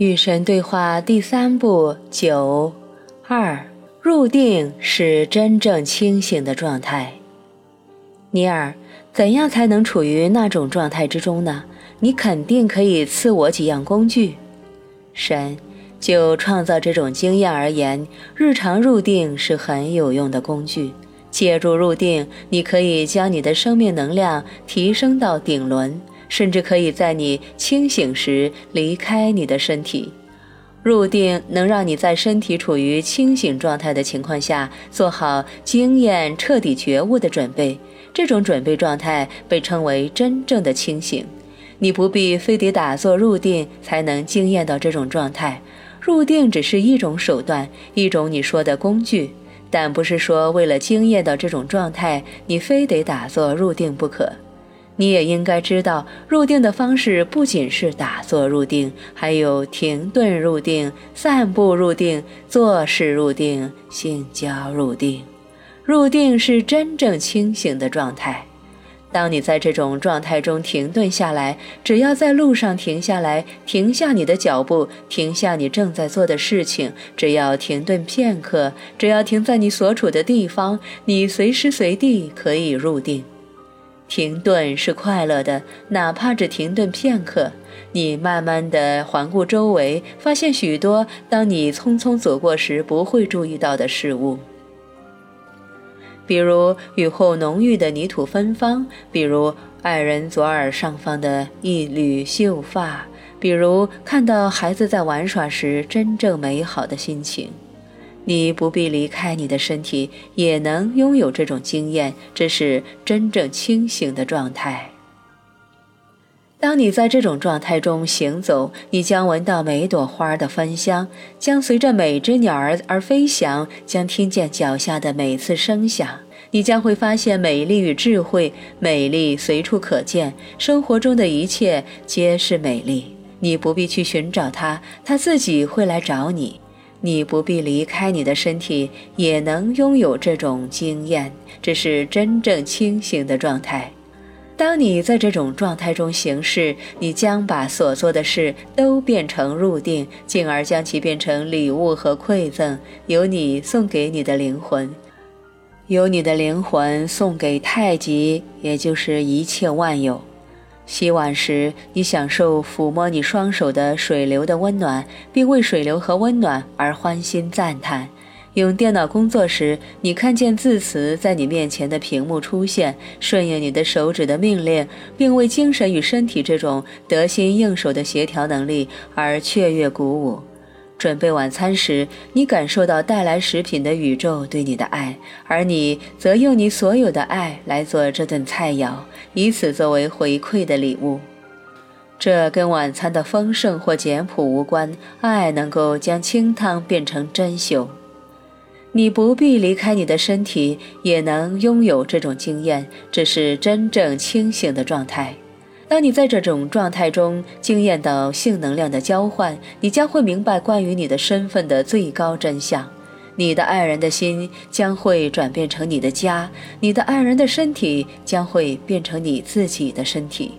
与神对话第三步九二入定是真正清醒的状态。尼尔，怎样才能处于那种状态之中呢？你肯定可以赐我几样工具。神，就创造这种经验而言，日常入定是很有用的工具。借助入定，你可以将你的生命能量提升到顶轮，甚至可以在你清醒时离开你的身体。入定能让你在身体处于清醒状态的情况下，做好经验彻底觉悟的准备。这种准备状态被称为真正的清醒。你不必非得打坐入定才能经验到这种状态。入定只是一种手段，一种你说的工具。但不是说为了惊艳到这种状态，你非得打坐入定不可。你也应该知道，入定的方式不仅是打坐入定，还有停顿入定、散步入定、坐式入定、性交入定。入定是真正清醒的状态。当你在这种状态中停顿下来，只要在路上停下来，停下你的脚步，停下你正在做的事情，只要停顿片刻，只要停在你所处的地方，你随时随地可以入定。停顿是快乐的，哪怕只停顿片刻。你慢慢地环顾周围，发现许多当你匆匆走过时不会注意到的事物。比如雨后浓郁的泥土芬芳，比如爱人左耳上方的一缕秀发，比如看到孩子在玩耍时真正美好的心情。你不必离开你的身体，也能拥有这种经验，这是真正清醒的状态。当你在这种状态中行走，你将闻到每朵花的芬香，将随着每只鸟儿而飞翔，将听见脚下的每次声响。你将会发现美丽与智慧，美丽随处可见，生活中的一切皆是美丽。你不必去寻找它，它自己会来找你。你不必离开你的身体，也能拥有这种经验。这是真正清醒的状态。当你在这种状态中行事，你将把所做的事都变成入定，进而将其变成礼物和馈赠，由你送给你的灵魂。由你的灵魂送给太极，也就是一切万有。洗碗时，你享受抚摸你双手的水流的温暖，并为水流和温暖而欢欣赞叹。用电脑工作时，你看见字词在你面前的屏幕出现，顺应你的手指的命令，并为精神与身体这种得心应手的协调能力而雀跃鼓舞。准备晚餐时，你感受到带来食品的宇宙对你的爱，而你则用你所有的爱来做这顿菜肴，以此作为回馈的礼物。这跟晚餐的丰盛或简朴无关。爱能够将清汤变成珍馐。你不必离开你的身体，也能拥有这种经验。这是真正清醒的状态。当你在这种状态中经验到性能量的交换，你将会明白关于你的身份的最高真相。你的爱人的心将会转变成你的家，你的爱人的身体将会变成你自己的身体，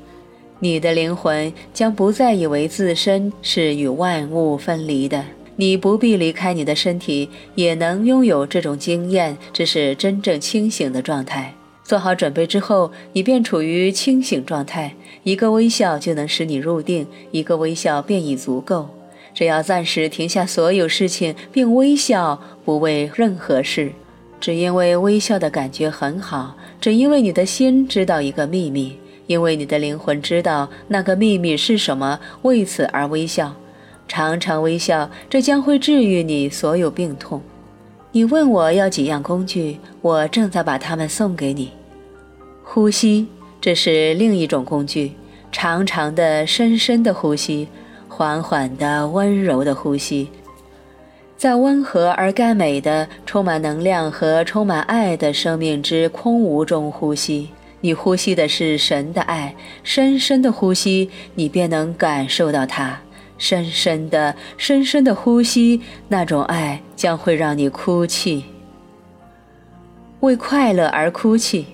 你的灵魂将不再以为自身是与万物分离的。你不必离开你的身体，也能拥有这种经验。这是真正清醒的状态。做好准备之后，你便处于清醒状态。一个微笑就能使你入定，一个微笑便已足够。只要暂时停下所有事情，并微笑，不为任何事，只因为微笑的感觉很好，只因为你的心知道一个秘密，因为你的灵魂知道那个秘密是什么，为此而微笑。常常微笑，这将会治愈你所有病痛。你问我要几样工具，我正在把它们送给你。呼吸，这是另一种工具。长长的、深深的呼吸，缓缓的、温柔的呼吸，在温和而甘美的、充满能量和充满爱的生命之空无中呼吸。你呼吸的是神的爱，深深的呼吸，你便能感受到它。深深的、深深的呼吸，那种爱将会让你哭泣，为快乐而哭泣。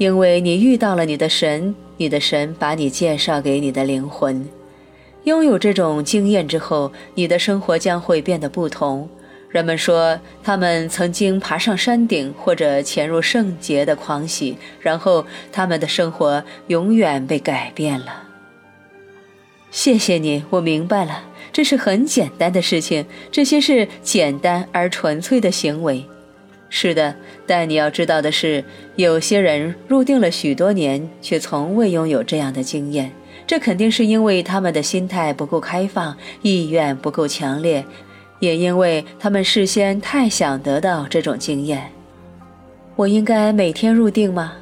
因为你遇到了你的神，你的神把你介绍给你的灵魂，拥有这种经验之后，你的生活将会变得不同。人们说，他们曾经爬上山顶或者潜入圣洁的狂喜，然后他们的生活永远被改变了。谢谢你，我明白了，这是很简单的事情，这些是简单而纯粹的行为。是的，但你要知道的是，有些人入定了许多年，却从未拥有这样的经验，这肯定是因为他们的心态不够开放，意愿不够强烈。也因为他们事先太想得到这种经验，我应该每天入定吗？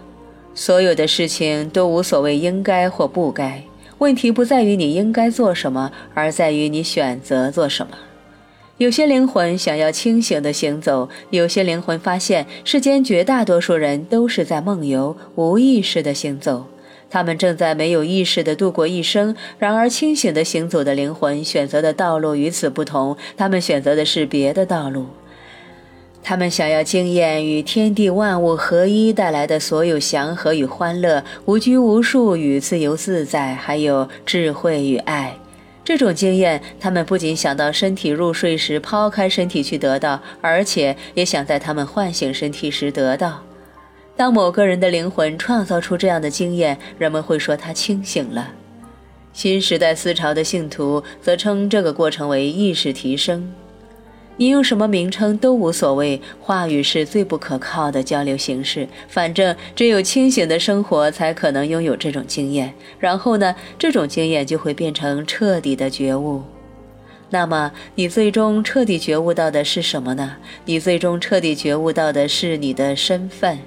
所有的事情都无所谓应该或不该，问题不在于你应该做什么，而在于你选择做什么。有些灵魂想要清醒地行走，有些灵魂发现世间绝大多数人都是在梦游，无意识地行走。他们正在没有意识地度过一生，然而清醒地行走的灵魂选择的道路与此不同，他们选择的是别的道路。他们想要经验与天地万物合一带来的所有祥和与欢乐，无拘无束与自由自在，还有智慧与爱。这种经验，他们不仅想到身体入睡时抛开身体去得到，而且也想在他们唤醒身体时得到。当某个人的灵魂创造出这样的经验，人们会说他清醒了。新时代思潮的信徒则称这个过程为意识提升。你用什么名称都无所谓，话语是最不可靠的交流形式。反正只有清醒的生活才可能拥有这种经验。然后呢，这种经验就会变成彻底的觉悟。那么，你最终彻底觉悟到的是什么呢？你最终彻底觉悟到的是你的身份。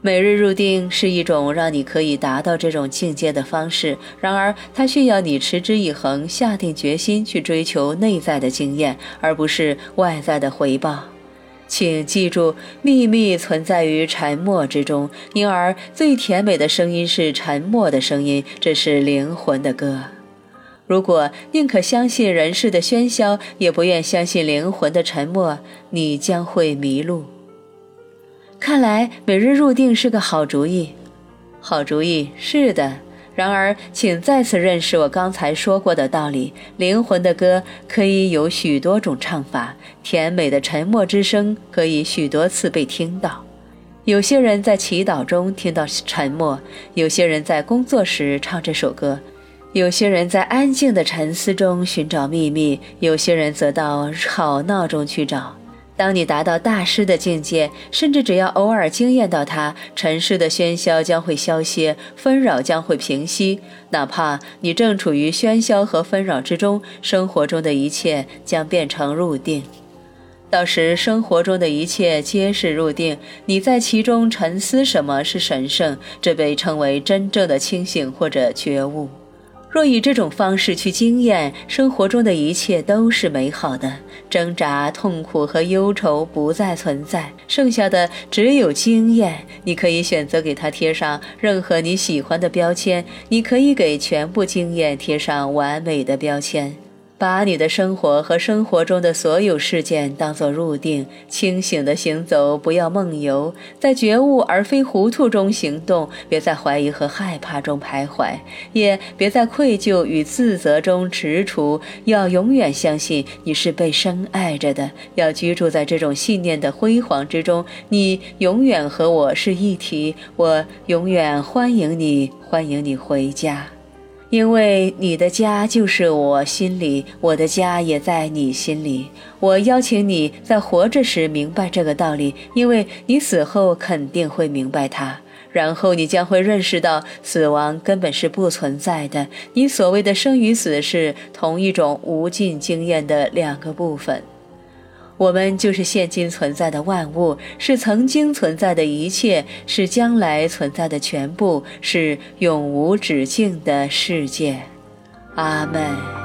每日入定是一种让你可以达到这种境界的方式，然而它需要你持之以恒，下定决心去追求内在的经验，而不是外在的回报。请记住，秘密存在于沉默之中，因而最甜美的声音是沉默的声音，这是灵魂的歌。如果宁可相信人世的喧嚣，也不愿相信灵魂的沉默，你将会迷路。看来每日入定是个好主意，好主意是的。然而，请再次认识我刚才说过的道理：灵魂的歌可以有许多种唱法，甜美的沉默之声可以许多次被听到。有些人在祈祷中听到沉默，有些人在工作时唱这首歌，有些人在安静的沉思中寻找秘密，有些人则到吵闹中去找。当你达到大师的境界，甚至只要偶尔惊艳到他，尘世的喧嚣将会消歇，纷扰将会平息。哪怕你正处于喧嚣和纷扰之中，生活中的一切将变成入定。到时，生活中的一切皆是入定。你在其中沉思什么是神圣，这被称为真正的清醒或者觉悟。若以这种方式去经验生活中的一切都是美好的，挣扎、痛苦和忧愁不再存在，剩下的只有经验。你可以选择给它贴上任何你喜欢的标签，你可以给全部经验贴上完美的标签。把你的生活和生活中的所有事件当作入定，清醒的行走，不要梦游，在觉悟而非糊涂中行动。别在怀疑和害怕中徘徊，也别在愧疚与自责中踟蹰。要永远相信你是被深爱着的，要居住在这种信念的辉煌之中。你永远和我是一体，我永远欢迎你，欢迎你回家。因为你的家就是我心里，我的家也在你心里。我邀请你在活着时明白这个道理，因为你死后肯定会明白它。然后你将会认识到，死亡根本是不存在的。你所谓的生与死是同一种无尽经验的两个部分。我们就是现今存在的万物，是曾经存在的一切，是将来存在的全部，是永无止境的世界。阿门。